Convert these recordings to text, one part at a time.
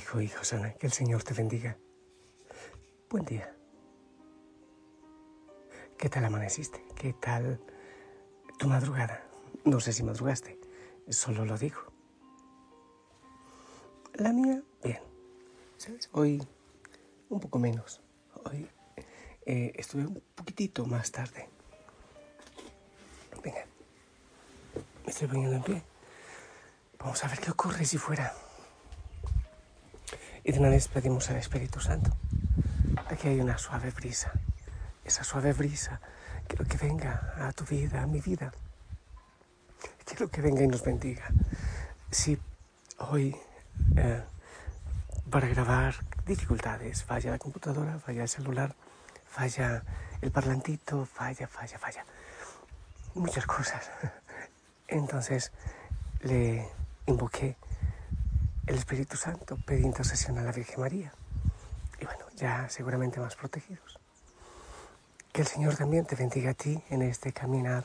Hijo, hijo sana, que el Señor te bendiga. Buen día. ¿Qué tal amaneciste? ¿Qué tal tu madrugada? No sé si madrugaste, solo lo digo. La mía, bien. ¿Sabes? Hoy un poco menos. Hoy eh, estuve un poquitito más tarde. Venga, me estoy poniendo en pie. Vamos a ver qué ocurre si fuera. Y de una vez pedimos al Espíritu Santo. Aquí hay una suave brisa esa suave brisa, quiero que venga a tu vida, a mi vida. Quiero que venga y nos bendiga. Si hoy eh, para grabar dificultades, falla la computadora, falla el celular, falla el parlantito, falla, falla, falla. Muchas cosas. Entonces le invoqué el Espíritu Santo, pedí intercesión a la Virgen María. Y bueno, ya seguramente más protegidos. Que el Señor también te bendiga a ti en este caminar,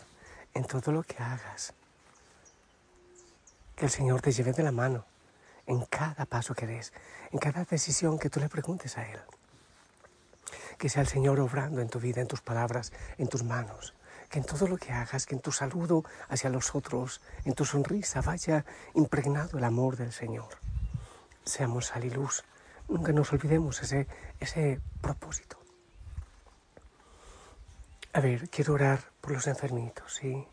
en todo lo que hagas. Que el Señor te lleve de la mano en cada paso que des, en cada decisión que tú le preguntes a Él. Que sea el Señor obrando en tu vida, en tus palabras, en tus manos. Que en todo lo que hagas, que en tu saludo hacia los otros, en tu sonrisa vaya impregnado el amor del Señor. Seamos sal y luz. Nunca nos olvidemos ese, ese propósito. A ver, quiero orar por los enfermitos, ¿sí?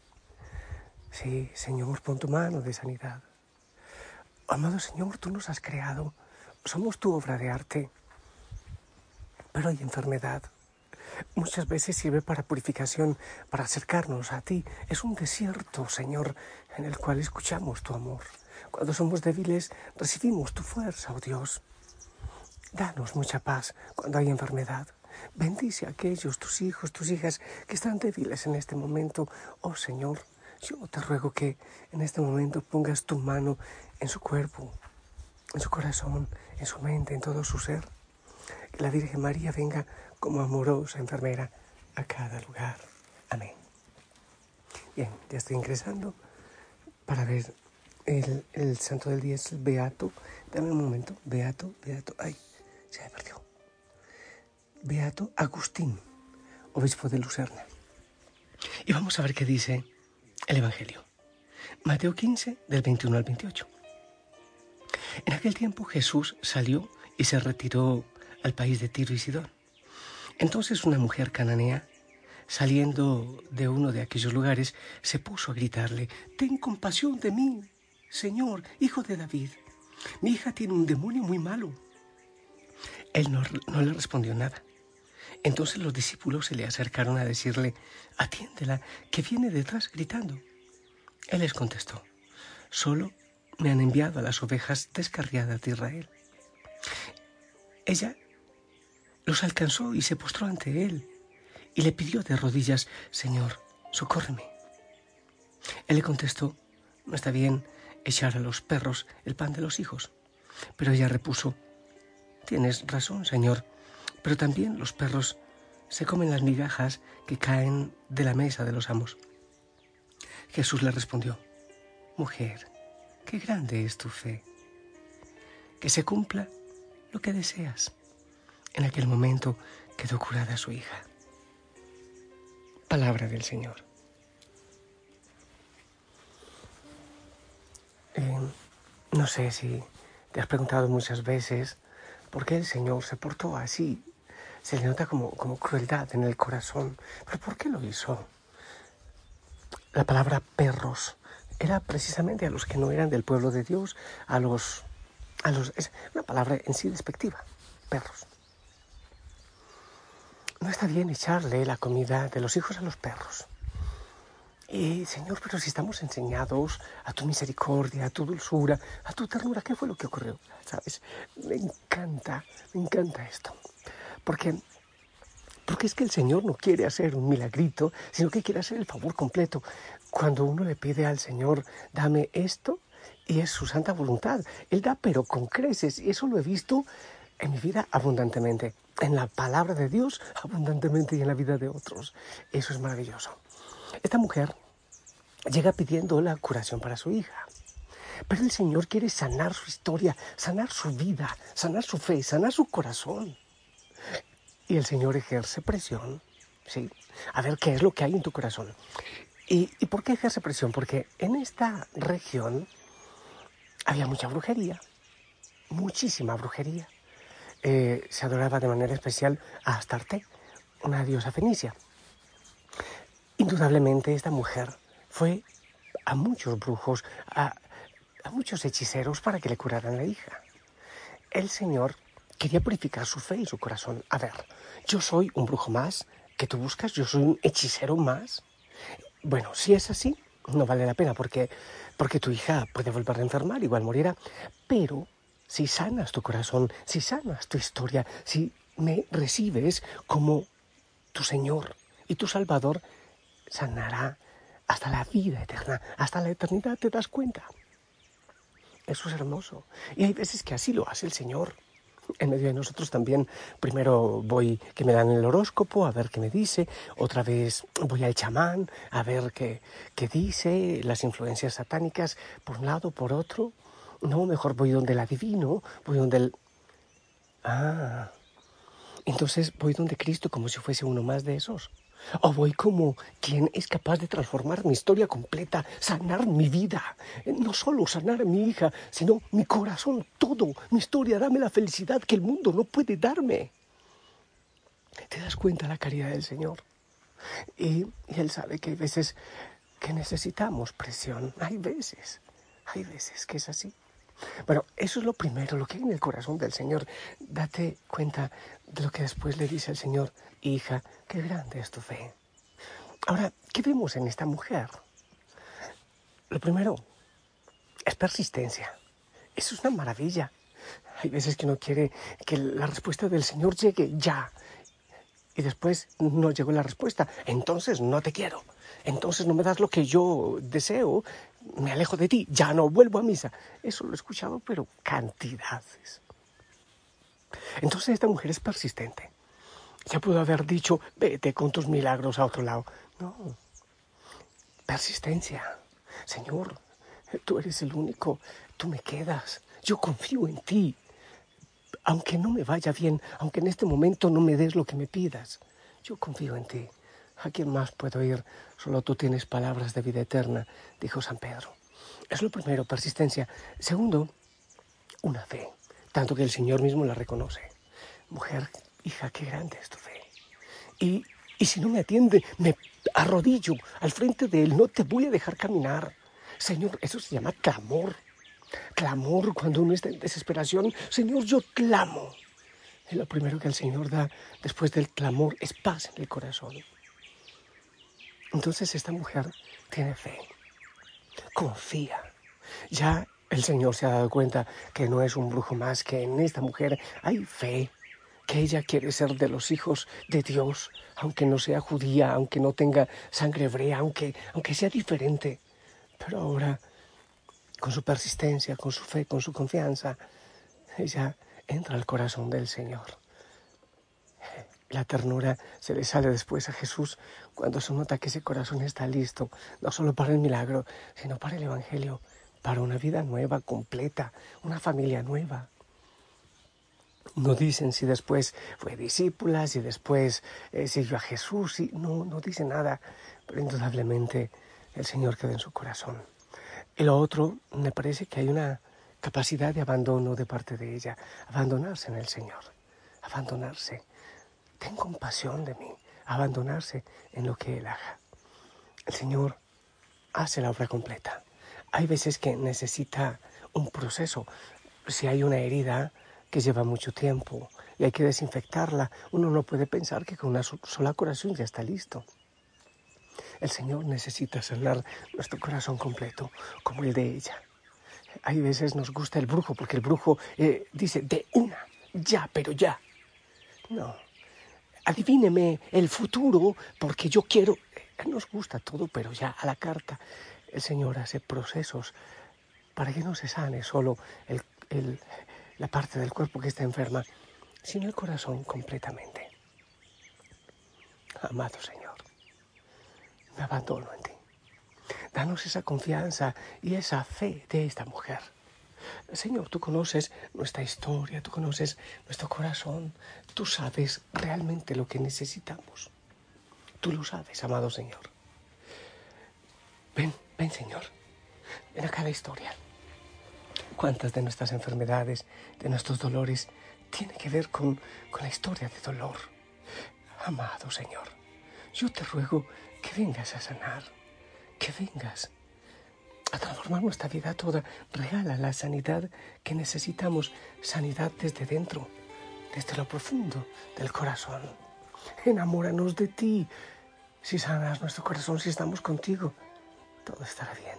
Sí, Señor, pon tu mano de sanidad. Amado Señor, tú nos has creado, somos tu obra de arte, pero hay enfermedad. Muchas veces sirve para purificación, para acercarnos a ti. Es un desierto, Señor, en el cual escuchamos tu amor. Cuando somos débiles, recibimos tu fuerza, oh Dios. Danos mucha paz cuando hay enfermedad. Bendice a aquellos, tus hijos, tus hijas que están débiles en este momento. Oh Señor, yo te ruego que en este momento pongas tu mano en su cuerpo, en su corazón, en su mente, en todo su ser. Que la Virgen María venga como amorosa enfermera a cada lugar. Amén. Bien, ya estoy ingresando para ver el, santo del día, es el Beato. Dame un momento, Beato, Beato. Ay, se me perdió. Beato Agustín, obispo de Lucerna. Y vamos a ver qué dice el Evangelio. Mateo 15, del 21 al 28. En aquel tiempo Jesús salió y se retiró al país de Tiro y Sidón. Entonces una mujer cananea, saliendo de uno de aquellos lugares, se puso a gritarle, Ten compasión de mí, Señor, hijo de David. Mi hija tiene un demonio muy malo. Él no, le respondió nada. Entonces los discípulos se le acercaron a decirle, atiéndela, que viene detrás gritando. Él les contestó, solo me han enviado a las ovejas descarriadas de Israel. Ella los alcanzó y se postró ante él y le pidió de rodillas, Señor, socórreme. Él le contestó, no está bien echar a los perros el pan de los hijos. Pero ella repuso, tienes razón, Señor, pero también los perros se comen las migajas que caen de la mesa de los amos. Jesús le respondió, Mujer, qué grande es tu fe. Que se cumpla lo que deseas. En aquel momento quedó curada su hija. Palabra del Señor. No sé si te has preguntado muchas veces por qué el Señor se portó así se le nota como, como crueldad en el corazón. ¿Pero por qué lo hizo? La palabra perros era precisamente a los que no eran del pueblo de Dios, a los... A los es una palabra en sí despectiva, perros. No está bien echarle la comida de los hijos a los perros. Y Señor, pero si estamos enseñados a tu misericordia, a tu dulzura, a tu ternura, ¿qué fue lo que ocurrió? ¿Sabes? Me encanta, me encanta esto. Porque, porque es que el Señor no quiere hacer un milagrito, sino que quiere hacer el favor completo. Cuando uno le pide al Señor, dame esto, y es su santa voluntad. Él da, pero con creces, y eso lo he visto en mi vida abundantemente, en la palabra de Dios abundantemente y en la vida de otros. Eso es maravilloso. Esta mujer llega pidiendo la curación para su hija. Pero el Señor quiere sanar su historia, sanar su vida, sanar su fe, sanar su corazón. Y el Señor ejerce presión, ¿sí? A ver qué es lo que hay en tu corazón. ¿Y, ¿Y por qué ejerce presión? Porque en esta región había mucha brujería, muchísima brujería. Eh, se adoraba de manera especial a Astarte, una diosa fenicia. Indudablemente esta mujer fue a muchos brujos, a, muchos hechiceros para que le curaran la hija. El Señor quería purificar su fe y su corazón. A ver, yo soy un brujo más que tú buscas, yo soy un hechicero más. Bueno, si es así, no vale la pena porque, porque tu hija puede volver a enfermar, igual morirá. Pero si sanas tu corazón, si sanas tu historia, si me recibes como tu Señor y tu Salvador, sanará hasta la vida eterna, hasta la eternidad, ¿te das cuenta? Eso es hermoso. Y hay veces que así lo hace el Señor. En medio de nosotros también, primero voy que me dan el horóscopo, a ver qué me dice, otra vez voy al chamán, a ver qué, qué dice, las influencias satánicas, por un lado, por otro. No, mejor voy donde el adivino, voy donde el... Ah, entonces voy donde Cristo como si fuese uno más de esos. O voy como quien es capaz de transformar mi historia completa, sanar mi vida. No solo sanar a mi hija, sino mi corazón, todo, mi historia, dame la felicidad que el mundo no puede darme. ¿Te das cuenta la caridad del Señor? Y, y Él sabe que hay veces que necesitamos presión. Hay veces, hay veces que es así. Bueno, eso es lo primero, lo que hay en el corazón del Señor. Date cuenta de lo que después le dice el Señor, hija, qué grande es tu fe. Ahora, ¿qué vemos en esta mujer? Lo primero es persistencia. Eso es una maravilla. Hay veces que uno quiere que la respuesta del Señor llegue ya. Y después no llegó la respuesta. Entonces no te quiero. Entonces no me das lo que yo deseo me alejo de ti, ya no vuelvo a misa. Eso lo he escuchado, pero cantidades. Entonces esta mujer es persistente. Ya pudo haber dicho, vete con tus milagros a otro lado. No. Persistencia. Señor, tú eres el único, tú me quedas. Yo confío en ti. Aunque no me vaya bien, aunque en este momento no me des lo que me pidas, yo confío en ti. ¿A quién más puedo ir? Solo tú tienes palabras de vida eterna, dijo San Pedro. Es lo primero, persistencia. Segundo, una fe, tanto que el Señor mismo la reconoce. Mujer, hija, qué grande es tu fe. Y, y si no me atiende, me arrodillo al frente de Él, no te voy a dejar caminar. Señor, eso se llama clamor. Clamor cuando uno está en desesperación. Señor, yo clamo. Y lo primero que el Señor da después del clamor es paz en el corazón. Entonces esta mujer tiene fe, confía. Ya el Señor se ha dado cuenta que no es un brujo más, que en esta mujer hay fe, que ella quiere ser de los hijos de Dios, aunque no sea judía, aunque no tenga sangre hebrea, aunque, aunque sea diferente. Pero ahora, con su persistencia, con su fe, con su confianza, ella entra al corazón del Señor. La ternura se le sale después a Jesús cuando se nota que ese corazón está listo, no solo para el milagro, sino para el Evangelio, para una vida nueva, completa, una familia nueva. No dicen si después fue discípula, si después eh, siguió a Jesús, si, no, no dice nada, pero indudablemente el Señor queda en su corazón. Y lo otro, me parece que hay una capacidad de abandono de parte de ella, abandonarse en el Señor, abandonarse ten compasión de mí, abandonarse en lo que Él haga. El Señor hace la obra completa. Hay veces que necesita un proceso. Si hay una herida que lleva mucho tiempo y hay que desinfectarla, uno no puede pensar que con una sola curación ya está listo. El Señor necesita sanar nuestro corazón completo, como el de ella. Hay veces nos gusta el brujo, porque el brujo eh, dice de una, ya, pero ya. No, adivíneme el futuro porque yo quiero. Nos gusta todo, pero ya a la carta el Señor hace procesos para que no se sane solo la parte del cuerpo que está enferma, sino el corazón completamente. Amado Señor, me abandono en ti. danos esa confianza y esa fe de esta mujer. Señor, tú conoces nuestra historia, tú conoces nuestro corazón, tú sabes realmente lo que necesitamos. Tú lo sabes, amado Señor. Ven, ven, Señor, ven a cada historia. ¿Cuántas de nuestras enfermedades, de nuestros dolores, tiene que ver con, con la historia de dolor? Amado Señor, yo te ruego que vengas a sanar, que vengas a transformar nuestra vida toda. Regala la sanidad que necesitamos, sanidad desde dentro, desde lo profundo del corazón. Enamóranos de ti. Si sanas nuestro corazón, si estamos contigo, todo estará bien.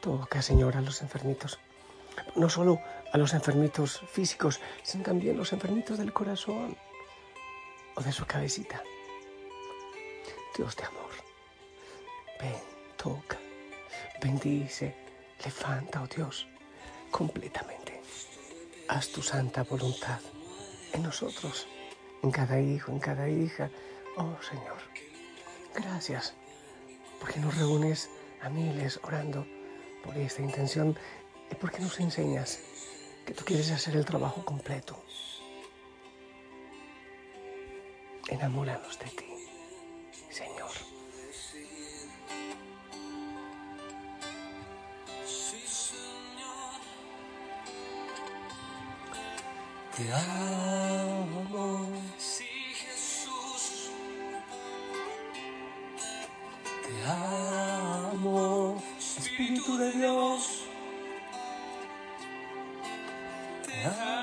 Toca, Señor, a los enfermitos. No solo a los enfermitos físicos, sino también los enfermitos del corazón o de su cabecita. Dios de amor, ven, toca bendice, levanta, oh Dios, completamente. Haz tu santa voluntad en nosotros, en cada hijo, en cada hija. Oh Señor, gracias porque nos reúnes a miles orando por esta intención y porque nos enseñas que tú quieres hacer el trabajo completo. Enamóranos de ti, Señor. Te amo. Sí, Jesús. Te amo. Espíritu de Dios. Te amo.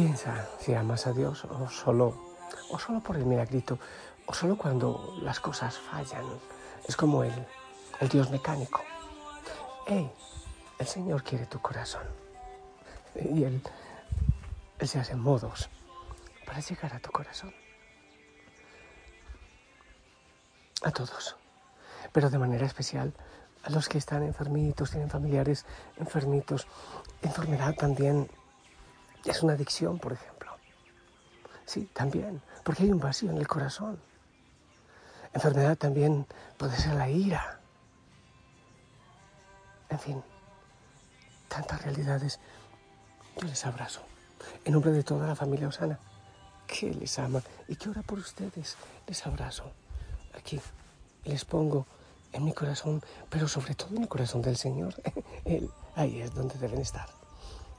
Piensa si amas a Dios o solo, o solo por el milagrito, o solo cuando las cosas fallan. Es como el, Dios mecánico. Hey, el Señor quiere tu corazón. Y él se hace modos para llegar a tu corazón. A todos. Pero de manera especial a los que están enfermitos, tienen familiares enfermitos. Enfermedad también es una adicción, por ejemplo. Sí, también, porque hay un vacío en el corazón. Enfermedad también puede ser la ira. En fin, tantas realidades. Yo les abrazo. En nombre de toda la familia Osana, que les ama y que ora por ustedes, les abrazo. Aquí les pongo en mi corazón, pero sobre todo en el corazón del Señor. Él, ahí es donde deben estar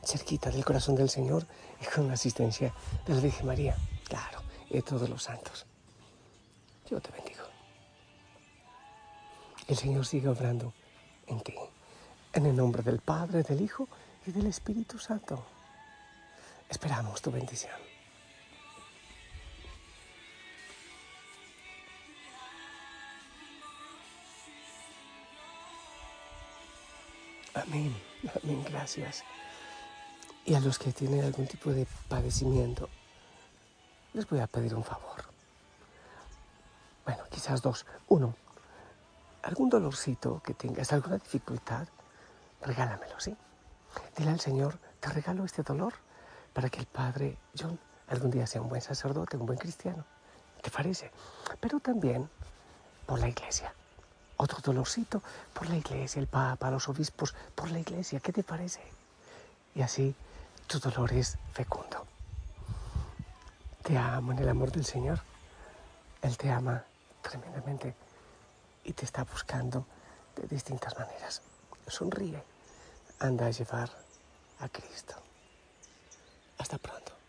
cerquita del corazón del Señor y con la asistencia de la Virgen María, claro, y de todos los santos. Yo te bendigo. El Señor sigue obrando en ti, en el nombre del Padre, del Hijo y del Espíritu Santo. Esperamos tu bendición. Amén, amén, gracias. Y a los que tienen algún tipo de padecimiento, les voy a pedir un favor. Bueno, quizás dos. Uno, algún dolorcito que tengas, alguna dificultad, regálamelo, ¿sí? Dile al Señor, te regalo este dolor para que el Padre John algún día sea un buen sacerdote, un buen cristiano. ¿Te parece? Pero también por la iglesia. Otro dolorcito por la iglesia, el Papa, los obispos, por la iglesia. ¿Qué te parece? Y así tu dolor es fecundo. Te amo en el amor del Señor. Él te ama tremendamente y te está buscando de distintas maneras. Sonríe. Anda a llevar a Cristo. Hasta pronto.